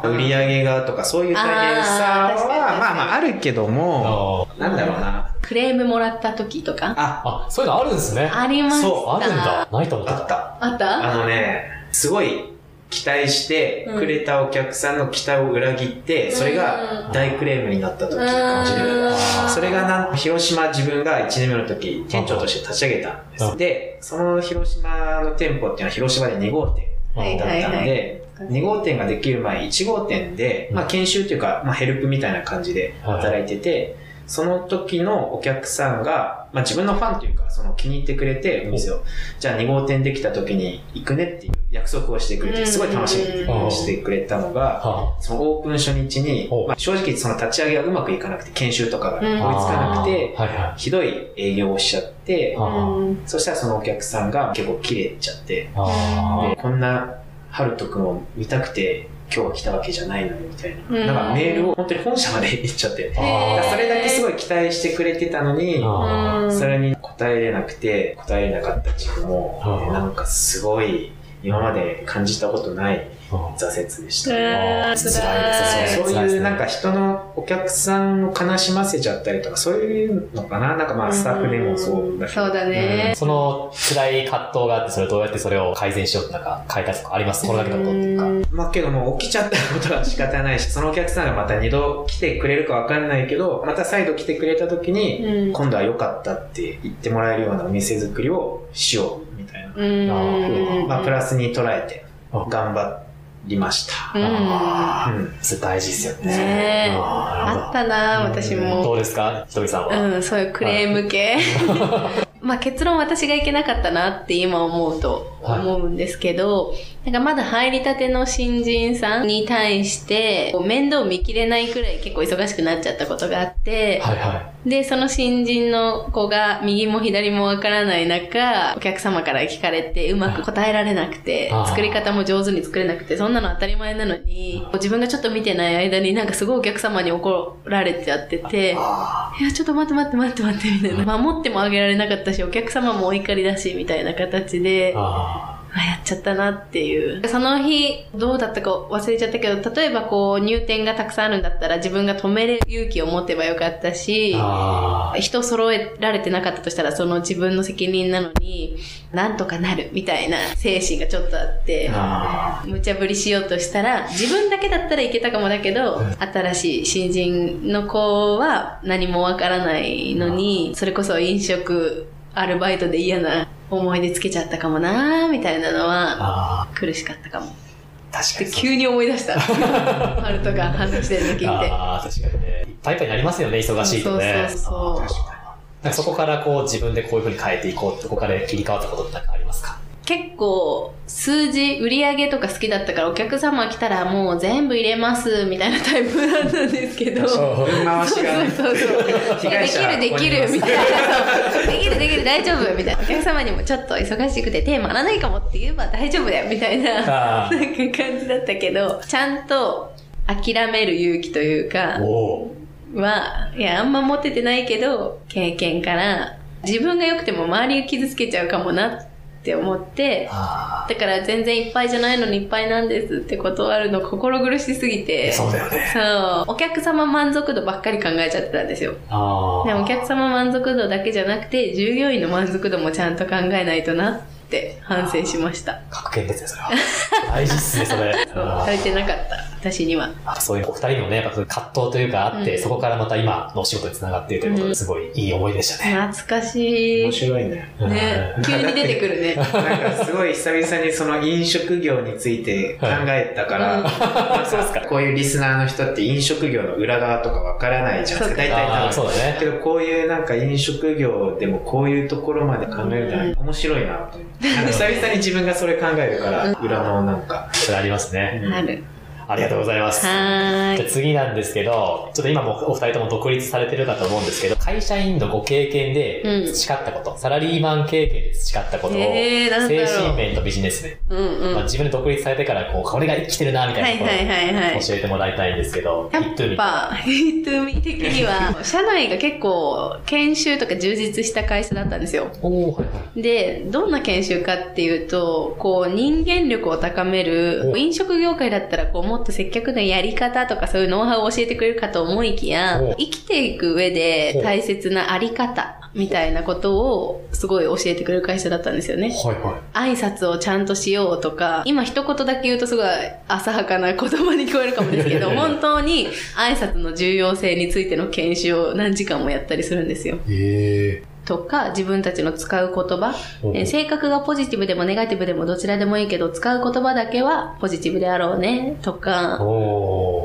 売り上げがとかそういう大変さは、まあまああるけども、あなんだろうな。クレームもらった時とか？あ、あ、そういうのあるんですね。ありました。そうあるんだ。ないと思って。あったた。あった？あのね、すごい期待してくれたお客さんの期待を裏切って、それが大クレームになった時感じる。うんそれがなん広島自分が1年目の時、店長として立ち上げたんでうんす。で、その広島の店舗っていうのは広島で2号店はいだったのはいで、2号店ができる前、1号店で、まあ研修っていうか、まあヘルプみたいな感じで働いてて、その時のお客さんが、まあ自分のファンというか、その気に入ってくれて、お店を、じゃあ2号店できた時に行くねっていう約束をしてくれて、すごい楽しみにしてくれたのが、はそのオープン初日にまあ、正直その立ち上げがうまくいかなくて、研修とかが追いつうんかなくて、はいはひどい営業をしちゃってそしたらそのお客さんが結構切れちゃって、い。あ。でこんなハルト君を見たくて今日は来たわけじゃないのにみたいうん。な。なんかメールを本当に本社まで行っちゃって。それだけすごい期待してくれてたのに、あうん。それに答えれなくて、答えれなかった自分も。なんかすごい今まで感じたことない挫折でした。そう辛いうなんか人のお客さんを悲しませちゃったりとか、そういうのかな？なんかまあスタッフでもそうだけど。そうだね。その辛い葛藤があって、それをどうやってそれを改善しようってなんか変えたとかあります？これだけのことっていうか。うんまあけども起きちゃったことは仕方ないし、そのお客さんがまた二度来てくれるかわかんないけど、また再度来てくれた時に、うん。今度は良かったって言ってもらえるようなお店作りをしようみたいな。うん。まあプラスに捉えてあ頑張りました。うんそれ大事ですよね。ああったな私ども。うですか？ひとみさんは。うん、そういうクレーム系。まあ結論私がいけなかったなって今思うと思うんですけど、なんかまだ入りたての新人さんに対して面倒見きれないくらい結構忙しくなっちゃったことがあって、はいはで、その新人の子が右も左もわからない中、お客様から聞かれてうまく答えられなくて作り方も上手に作れなくて、そんなの当たり前なのに、自分がちょっと見てない間になんかすごいお客様に怒られちゃってて、あいや、ちょっと待って待って待って待って、みたいな。守ってもあげられなかったし、お客様もお怒りだし、みたいな形でやっちゃったなっていう。その日、どうだったか忘れちゃったけど、例えばこう、入店がたくさんあるんだったら、自分が止める勇気を持てばよかったし。人揃えられてなかったとしたら、その自分の責任なのに、なんとかなる、みたいな精神がちょっとあって、あ無茶ぶりしようとしたら、自分だけだったらいけたかもだけど、新しい新人の子は何もわからないのに、それこそ飲食、アルバイトで嫌な思い出つけちゃったかもなみたいなのはあ苦しかったかも。ー。確かに急に思い出した。ハルトが話してるの聞いて。ああ、確かにね。いっぱいいっぱいになりますよね、忙しいとね。そうそうそうそこからこう自分でこういう風に変えていこうって、ここから切り替わったことってなんかありますか？結構数字売り上げとか好きだったからお客様来たらもう全部入れますみたいなタイプだったんですけどに。分回しがね。そうそうそう。できるできるみたいな。そうできるできる大丈夫みたいな。お客様にもちょっと忙しくて手回らないかもって言えば大丈夫だよみたいな。あなんか感じだったけど、ちゃんと諦める勇気というかは、いや、あんま持ててないけど、経験から、自分が良くても周りを傷つけちゃうかもなって思って、あだから全然いっぱいじゃないのにいっぱいなんですって断るの心苦しすぎあ。て、そうだよね。そう。お客様満足度ばっかり考えちゃってたんですよ。ああ。でもお客様満足度だけじゃなくて、従業員の満足度もちゃんと考えないとなって反省しました。格言ですね、それは。大事っすね、それ。そう、あ足りてなかった。私には。ーそういうお二人のね、やっぱそういう葛藤というかあって、うんそこからまた今のお仕事につながっているということうんですごいいい思いでしたね。懐かしい。面白いね。ね、急に出てくるね。なんかすごい久々にその飲食業について考えたから、そうですかこういうリスナーの人って飲食業の裏側とかわからないじゃないですか。大体多分そうだねけ。どこういうなんか飲食業でもこういうところまで考えるとうん面白いなと思って。久々に自分がそれ考えるから、裏のなんか。それありますね。ある。ありがとうございます。はーい。じゃあ次なんですけど、ちょっと今もお二人とも独立されてるかと思うんですけど、会社員のご経験でうん培ったこと、サラリーマン経験で培ったことを、えー精う神面とビジネス面、うんうん。まあ、は自分で独立されてから、こう、これが生きてるな、みたいなところはいはいはいはいを教えてもらいたいんですけど、やっぱ、ヒットミ的には、社内が結構研修とか充実した会社だったんですよ。で、どんな研修かっていうと、こう、人間力を高めるお、飲食業界だったら、こう、もっと接客のやり方とかそういうノウハウを教えてくれるかと思いきやお、生きていく上で大切なあり方みたいなことを、すごい教えてくれる会社だったんですよね。はいはい。挨拶をちゃんとしようとか、今一言だけ言うとすごい浅はかな言葉に聞こえるかもですけど、本当に挨拶の重要性についての研修を何時間もやったりするんですよ。えとか、自分たちの使う言葉、ー。えー性格がポジティブでもネガティブでもどちらでもいいけど、使う言葉だけはポジティブであろうね、とか。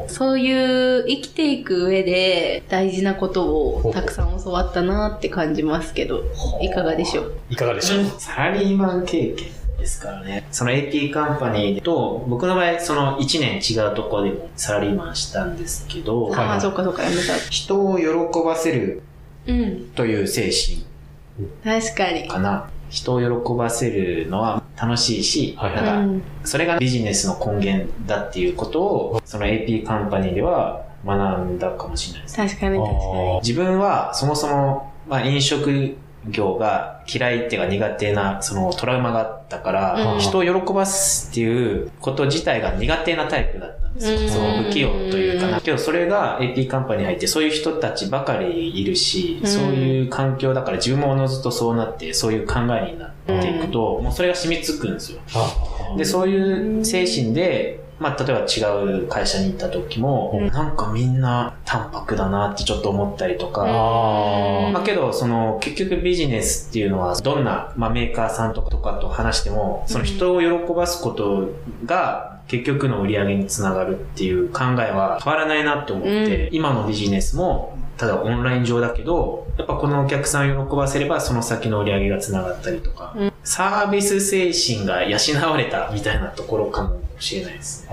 そういう生きていく上で大事なことをたくさん教わったなって感じますけど、いかがでしょう？いかがでしょう、サラリーマン経験ですからね。その AP カンパニーと、僕の場合、その1年違うところでもサラリーマンしたんですけど、ああ、そっかそっか、やめた。人を喜ばせるうん、という精神確かに。かな。人を喜ばせるのは楽しいし、はいはいなんか、うんそれがビジネスの根源だっていうことを、その AP カンパニーでは学んだかもしれないです。確かに確かに。自分はそもそも、まあ、飲食業が嫌いっていうか苦手な、そのトラウマがあったから、うん人を喜ばすっていうこと自体が苦手なタイプだったんですよ。うん。その不器用というか。な。けどそれが AP カンパニーに入ってそういう人たちばかりいるし、うん。そういう環境だから自分もおのずとそうなって、そういう考えになっていくと、もうそれが染みつくんですよ。あ。で、そういう精神で、まあ、例えば違う会社に行った時も、うん。なんかみんな淡白だなってちょっと思ったりとか、あまあけど、その、結局ビジネスっていうのは、どんな、まあメーカーさんとかとかと話しても、その人を喜ばすことが、結局の売り上げにつながるっていう考えは変わらないなって思って、う今のビジネスも、ただオンライン上だけど、やっぱこのお客さんを喜ばせればその先の売り上げがつながったりとか、うん。サービス精神が養われたみたいなところかもしれないですね。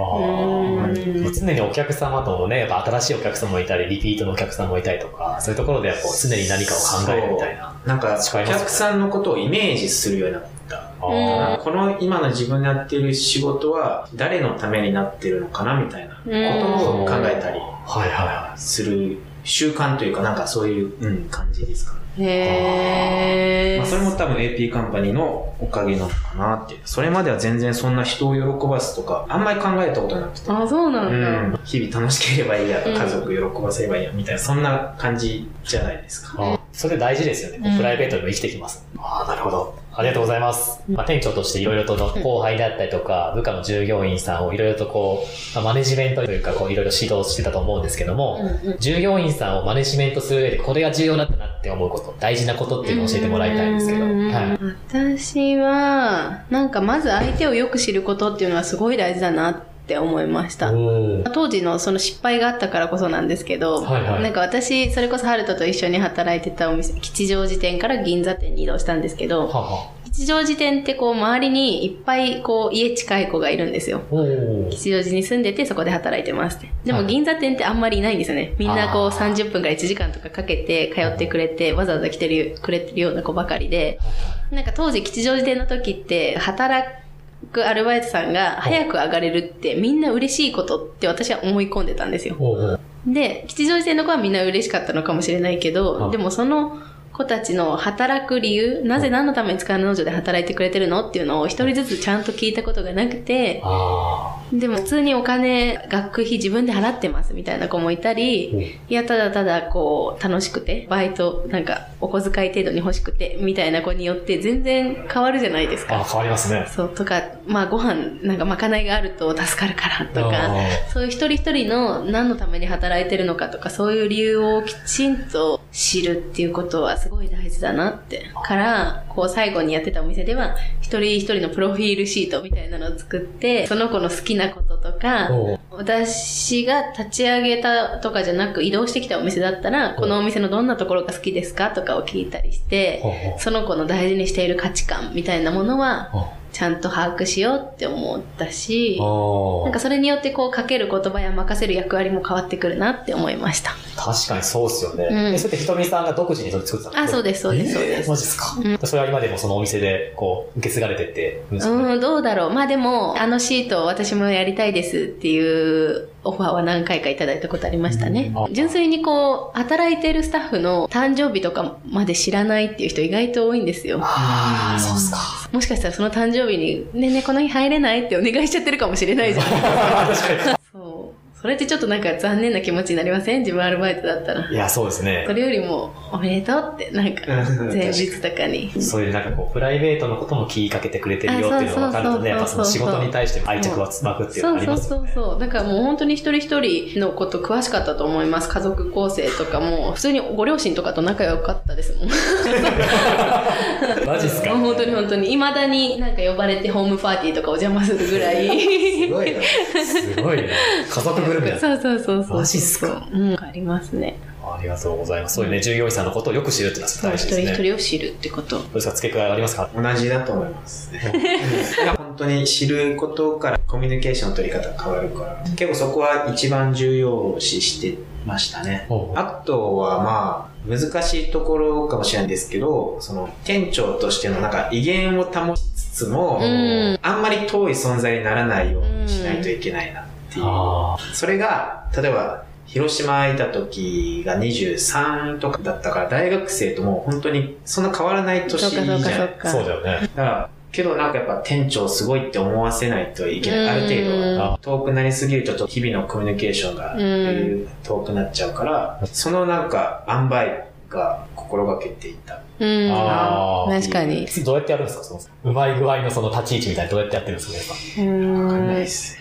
常にお客様ともね、やっぱ新しいお客様もいたり、リピートのお客さんもいたりとか、そういうところでこう常に何かを考えるみたいな。なんか、お客さんのことをイメージするようになった。あこの今の自分のやってる仕事は誰のためになってるのかなみたいなことを考えたりする習慣というかなんかそういう、うん、感じですかね。へー。まあ、それも多分 AP カンパニーのおかげなのかなって。それまでは全然そんな人を喜ばすとか、あんまり考えたことなくて。あ、そうなんだ。うん、日々楽しければいいや、うん家族喜ばせればいいや、みたいな、そんな感じじゃないですか。い。あそれ大事ですよね。プライベートでも生きてきます。ああ、なるほど。ありがとうございます。まあ、店長としていろいろとの後輩であったりとか、部下の従業員さんをいろいろとこう、まあマネジメントというか、こういろいろ指導してたと思うんですけども、うんうん従業員さんをマネジメントする上でこれが重要だったなって思うこと、大事なことっていうのを教えてもらいたいんですけど。うんはい。私は、なんかまず相手をよく知ることっていうのはすごい大事だなって思いました。当時のその失敗があったからこそなんですけど、はいはいなんか私、それこそハルトと一緒に働いてたお店、吉祥寺店から銀座店に移動したんですけど、はは。吉祥寺店ってこう周りにいっぱいこう家近い子がいるんですよ。吉祥寺に住んでてそこで働いてますって。ではいも銀座店ってあんまりいないんですよね。みんなこうあー30分から1時間とかかけて通ってくれて、わざわざ来てる、くれてるような子ばかりで、なんか当時吉祥寺店の時って働くアルバイトさんが早く上がれるってみんな嬉しいことって私は思い込んでたんですよ。で、吉祥寺店の子はみんな嬉しかったのかもしれないけど、はいでもその子たちの働く理由、なぜ何のために使う農場で働いてくれてるのっていうのを一人ずつちゃんと聞いたことがなくて、あでも普通にお金、学費自分で払ってますみたいな子もいたり、いや、ただただこう、楽しくて、バイト、なんか、お小遣い程度に欲しくて、みたいな子によって全然変わるじゃないですか。変わりますね。そう、とか、まあご飯、なんかまかないがあると助かるからとあか、ーそういう一人一人の何のために働いてるのかとか、そういう理由をきちんと知るっていうことはすごい大事だなって。から、こう最後にやってたお店では、一人一人のプロフィールシートみたいなのを作って、その子の好きなこととか、私が立ち上げたとかじゃなく移動してきたお店だったら、このお店のどんなところが好きですかとかを聞いたりして、その子の大事にしている価値観みたいなものは、あちゃんと把握しようって思ったし、ーなんかそれによってこうかける言葉や任せる役割も変わってくるなって思いました。確かにそうですよね。うんえそれってひとみさんが独自にそれ作ってたあ、そうでです、そうです、そうです。マジですか、うんそれは今でもそのお店でこう受け継がれてってうん、どうだろう。まあでも、あのシートを私もやりたいですっていうオファーは何回かいただいたことありましたねうんあ。純粋にこう、働いてるスタッフの誕生日とかまで知らないっていう人意外と多いんですよ。ああ、そうっすか。もしかしたらその誕生日に、ねえねえこの日入れないってお願いしちゃってるかもしれないじゃん。確かに。そう。それってちょっとなんか残念な気持ちになりません？自分アルバイトだったら。いや、そうですねそ。れよりも、おめでとうって、なんか、前日とかに。そういうなんかこう、プライベートのことも気かけてくれてるよっていうのが分かるとね、やっぱその仕事に対しても愛着は湧くっていうのがありそうそうますよね。そうそう。だからもう本当に一人一人のこと詳しかったと思います。家族構成とかも、普通にご両親とかと仲良かったですもん。マジっすか？本当に本当に。未だになんか呼ばれてホームパーティーとかお邪魔するぐらい。すごいな。すごいね。家族ぐるみだ。そうそうそうそう。マジっすかうん、ありますね。ありがとうございます。そういうね、従業員さんのことをよく知るっていうのは大事ですね。人一人を知るってこと。どうですか付け加えありますか？同じだと思いますね。うん本当に知ることからコミュニケーションの取り方が変わるから、結構そこは一番重要視してましたね。あとはまあ、難しいところかもしれないんですけど、その店長としてのなんか威厳を保ちつつも、うんあんまり遠い存在にならないようにしないといけないなっていう。あそれが、例えば広島いた時が23とかだったから、大学生ともう本当にそんな変わらない年じゃないそうかそうかそうかそうだよね。だから、けどなんかやっぱ店長すごいって思わせないといけない。ある程うん度は。遠くなりすぎるとちょっと日々のコミュニケーションがうん遠くなっちゃうから、そのなんか塩梅が心がけていた。うん。あー確かに。どうやってやるんですか？そのうまい具合のその立ち位置みたいなどうやってやってるんですか？うわかんないんで。す。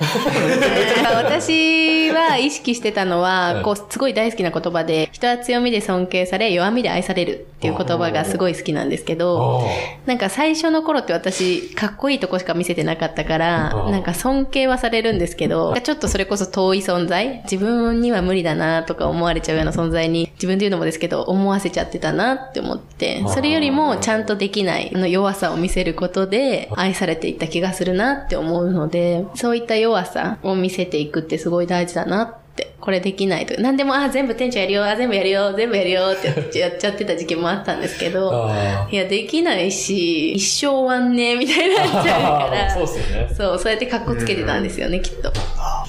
私は意識してたのうんは、こう、すごい大好きな言葉で、人は強みで尊敬され、弱みで愛されるっていう言葉がすごい好きなんですけど、なんか最初の頃って私、かっこいいとこしか見せてなかったからう、んなんか尊敬はされるんですけど、ちょっとそれこそ遠い存在自分には無理だなとか思われちゃうような存在に、自分で言うのもですけど、思わせちゃってたなって思って、それよりもちゃんとできない、の弱さを見せることで愛されていった気がするなって思うので、そういった弱さを見せていくってすごい大事だなって、これできないとか、何でも、あ、全部店長やるよ、あ、全部やるよ、全部やるよってやっちゃやってた時期もあったんですけど、あいや、できないし、一生終わんねえ、みたいになっちゃうから。そうですよね。そう、そうやって格好つけてたんですよね、きっと。確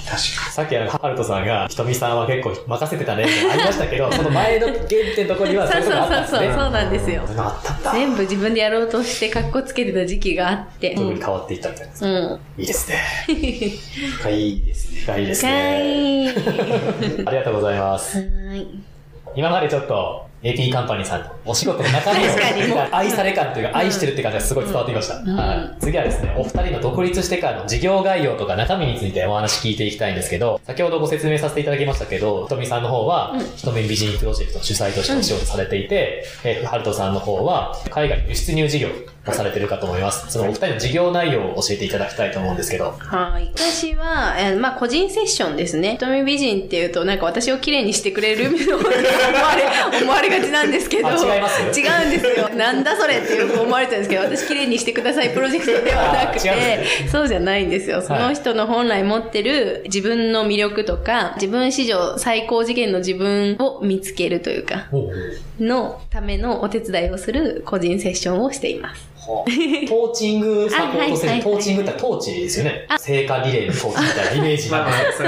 かさっきあの、ハルトさんが、ひとみさんは結構任せてたねってありましたけど、その前の原点のところにはそういうことがあったんですね。そうそうそうそうなんですよ。全部自分でやろうとして格好つけてた時期があって。すぐに変わっていったみたいです。うん。いいですね。に。深いですね。深いですかね。い。はありがとうございます。今までちょっと AP カンパニーさんのお仕事の中身を愛され感というか愛してるって感じがすごい伝わってきました。ん。はい、次はですね、お二人の独立してからの事業概要とか中身についてお話聞いていきたいんですけど、先ほどご説明させていただきましたけど、ひとみさんの方はうん、ひとみ美人プロジェクトの主催としてお仕事されていて、えー、ハルトさんの方は海外の輸出入事業をされてるかと思います。そのお二人の事業内容を教えていただきたいと思うんですけど。はい。私は、えーまあ、個人セッションですね。瞳美人っていうと、なんか私を綺麗にしてくれるみたいな思われ、思われがちなんですけど。あ違います？違うんですよ。なんだそれっていう思われてるんですけど、私綺麗にしてくださいプロジェクトではなくてね、そうじゃないんですよ。その人の本来持ってる自分の魅力とか、自分史上最高次元の自分を見つけるというか、のためのお手伝いをする個人セッションをしています。トーチングサポートセあはいはいはいル、トーチングってトーチですよね。聖火リレーのトーチみたいなイメージ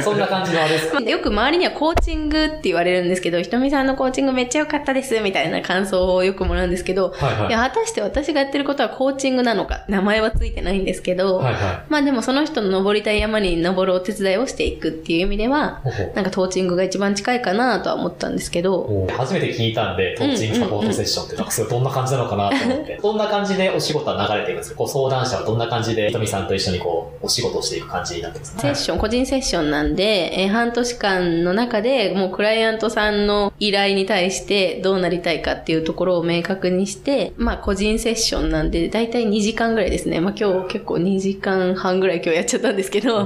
そんな感じのあれですか？よく周りにはコーチングって言われるんですけど、ひとみさんのコーチングめっちゃ良かったです、みたいな感想をよくもらうんですけど、はいはい。いや、果たして私がやってることはコーチングなのか、名前はついてないんですけど、はいはまあでもその人の登りたい山に登るお手伝いをしていくっていう意味では、なんかトーチングが一番近いかなとは思ったんですけど、初めて聞いたんで、トーチングサポートセッションって、なんかそれどんな感じなのかなと思って。どんな感じでお仕事は流れていくんですかこう相談者はどんな感じで、ひとみさんと一緒にこう、お仕事をしていく感じになってますか？セッション、個人セッションなんで、えー半年間の中で、もうクライアントさんの依頼に対してどうなりたいかっていうところを明確にして、まあ個人セッションなんで、だいたい2時間ぐらいですね。まあ今日結構2時間半ぐらい今日やっちゃったんですけど、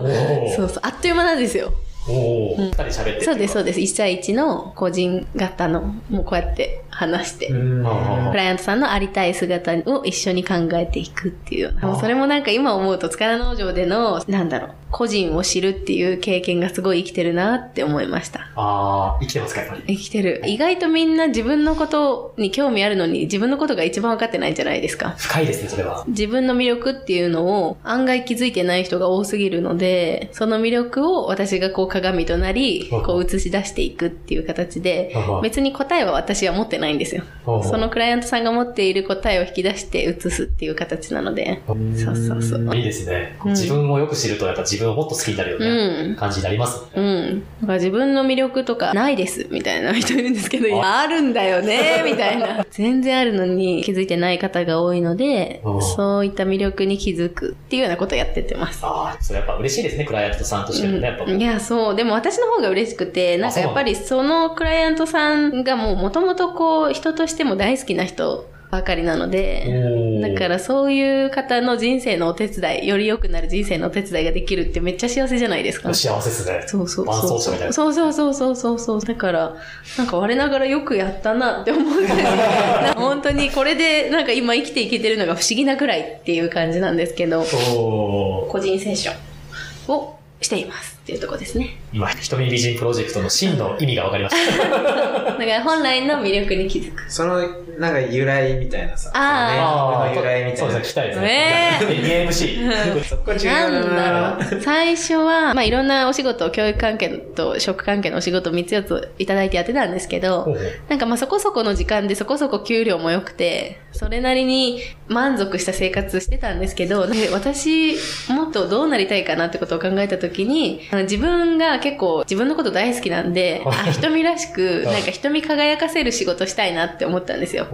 そうそう、あっという間なんですよ。おお、二人喋ってそうです、そうでです。1対1の個人型の、もうこうやって話して。うんあクライアントさんのありたい姿を一緒に考えていくっていうような。もうそれもなんか今思うと塚田農場での、なんだろう、個人を知るっていう経験がすごい生きてるなって思いました。あー、生きてますか、やっぱり。生きてる。意外とみんな自分のことに興味あるのに自分のことが一番分かってないんじゃないですか。深いですね、それは。自分の魅力っていうのを案外気づいてない人が多すぎるので、その魅力を私がこう鏡となり、うんこう映し出していくっていう形でうん、別に答えは私は持ってないんですよ。うんそのクライアントさんが持っている答えを引き出して映すっていう形なので、そうそうそう。いいですね。うん自分をよく知ると、やっぱ自分をもっと好きになるよううなん感じになりますね。うん。だから自分の魅力とかないですみたいな人いるんですけど、いやあるんだよねみたいな。全然あるのに気づいてない方が多いのでうん、そういった魅力に気づくっていうようなことをやってってます。ああ、それやっぱ嬉しいですね、クライアントさんとしてもね、やっぱ。うんいや、そう。でも私の方が嬉しくて、なんかやっぱりそのクライアントさんがもう元々こう、人としても大好きな人ばかりなので、だからそういう方の人生のお手伝い、より良くなる人生のお手伝いができるってめっちゃ幸せじゃないですか。幸せですね。そうそう伴そう。そうそうそうそうそうそう。だから、なんか我ながらよくやったなって思うんです 本当にこれでなんか今生きていけてるのが不思議なくらいっていう感じなんですけど、個人セッションをしていますっていうところですね。今、瞳美人プロジェクトの真の意味が分かりました。だから本来の魅力に気づく。その、なんか由来みたいなさ、あーその由来みみたそういな。ですね、聞きたいですね。え 2MC。そこ重要なんだな。ろう。最初は、まあ、いろんなお仕事、教育関係と職関係のお仕事3つ4ついただいてやってたんですけど、ほうほうなんかまあそこそこの時間でそこそこ給料も良くて、それなりに満足した生活してたんですけど、で私もっとどうなりたいかなってことを考えた時に、自分が結構自分のこと大好きなんで、あ瞳らしく、なんか瞳輝かせる仕事したいなって思ったんですよ。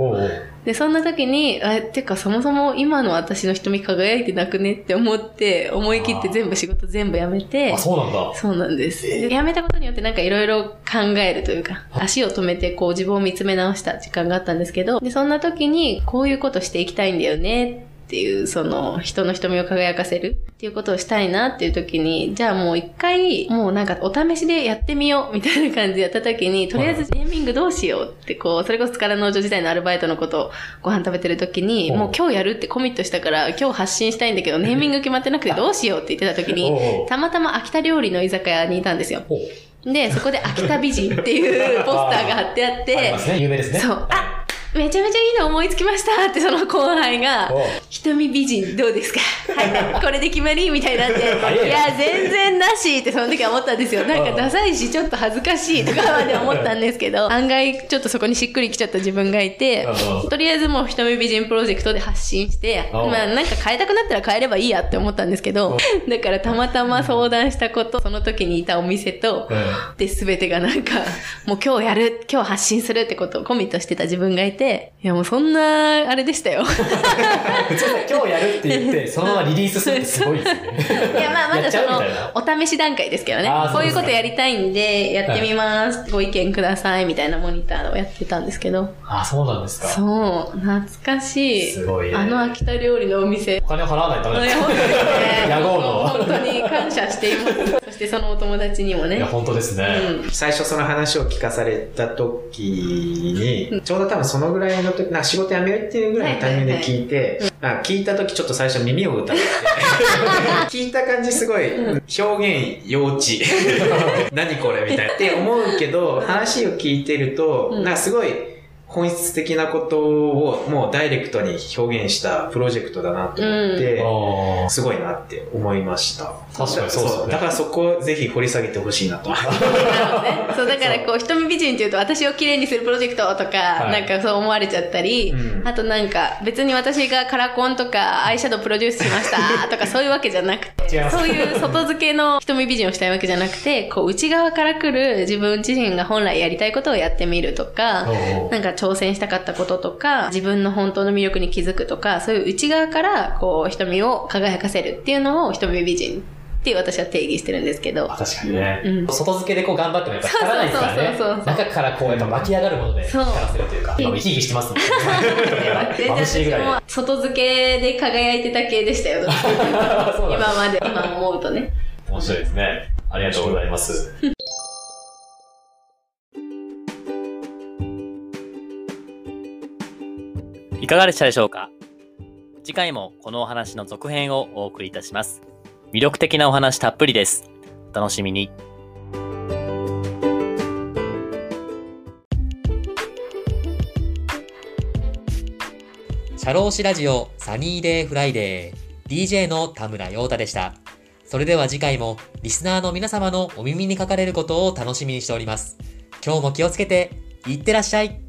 で、そんな時に、あ、てかそもそも今の私の瞳輝いてなくねって思って、思い切って全部仕事全部やめてあ、、そうなんだ。そうなんです。で辞めたことによってなんかいろいろ考えるというか、足を止めてこう自分を見つめ直した時間があったんですけど、で、そんな時にこういうことしていきたいんだよねっていう、その人の瞳を輝かせるっていうことをしたいなっていう時に、じゃあもう一回、もうなんかお試しでやってみようみたいな感じでやった時に、とりあえずネーミングどうしようってこう、それこそ力農場時代のアルバイトのことをご飯食べてる時に、う。んもう今日やるってコミットしたから、今日発信したいんだけど、ネーミング決まってなくてどうしようって言ってた時に、たまたま秋田料理の居酒屋にいたんですよ。で、そこで秋田美人っていうポスターが貼ってあっ ありてま、すね、有名ですね。そう、あめちゃめちゃいいの思いつきましたってその後輩が瞳美人どうですか？はい、これで決まり？みたいになって、早い。いや、全然なしってその時は思ったんですよ。なんかダサいし、ちょっと恥ずかしいとかまで思ったんですけど、案外ちょっとそこにしっくりきちゃった自分がいてとりあえずもう瞳美人プロジェクトで発信して、う。んまあなんか変えたくなったら変えればいいやって思ったんですけど、だからたまたま相談したこと、その時にいたお店と、うん。で、全てがなんか、もう今日やる、今日発信するってことをコミットしてた自分がいて、いやもうそんな、あれでしたよ。今日やるって言って、そのままリリースするってすごいですね。いや、まあ、まだそうのお試し段階ですけどね。こういうことやりたいんで、やってみます。ご意見ください、みたいなモニターをやってたんですけど。あ、そうなんですか。そう、懐かしい。すごいねあの秋田料理のお店。お金を払わないとダメだ 野号の本当に感謝しています。そしてそのお友達にもね。いや、本当ですね。うん最初その話を聞かされた時に、ちょうど多分そのぐらいの時、な仕事辞めるっていうぐらいのタイミングで聞いて、なんか聞いた時ちょっと最初耳を疑って、聞いた感じすごい表現幼稚。何これみたいな。って思うけど、話を聞いてると、うんなんかすごい本質的なことをもうダイレクトに表現したプロジェクトだなと思って、ああ。すごいなって思いました。確かにそうですよねだからそこをぜひ掘り下げてほしいなと。なるほどね。そう、だからこう、瞳美人っていうと、私を綺麗にするプロジェクトとか、はいなんかそう思われちゃったり、うんあとなんか、別に私がカラコンとか、アイシャドウプロデュースしましたとか、そういうわけじゃなくて、そういう外付けの瞳美人をしたいわけじゃなくて、こう、内側から来る自分自身が本来やりたいことをやってみるとか、なんか挑戦したかったこととか、自分の本当の魅力に気づくとか、そういう内側から、こう、瞳を輝かせるっていうのを瞳美人って私は定義してるんですけどあ、確かにね。うん外付けでこう頑張ってもやっぱ光らないですからね。そうそうそう中からこうやっぱ湧き上がるものでそう光らせるというか、今も生き生きしてますね。全然眩しいぐらい外付けで輝いてた系でしたよ。今まで、今思うとね。面白いですね。ありがとうございます。いかがでしたでしょうか？次回もこのお話の続編をお送りいたします。魅力的なお話たっぷりです。お楽しみに。社労士ラジオ Sunny Day Friday DJ の田村陽太でした。それでは次回もリスナーの皆様のお耳にかかれることを楽しみにしております。今日も気をつけて、いってらっしゃい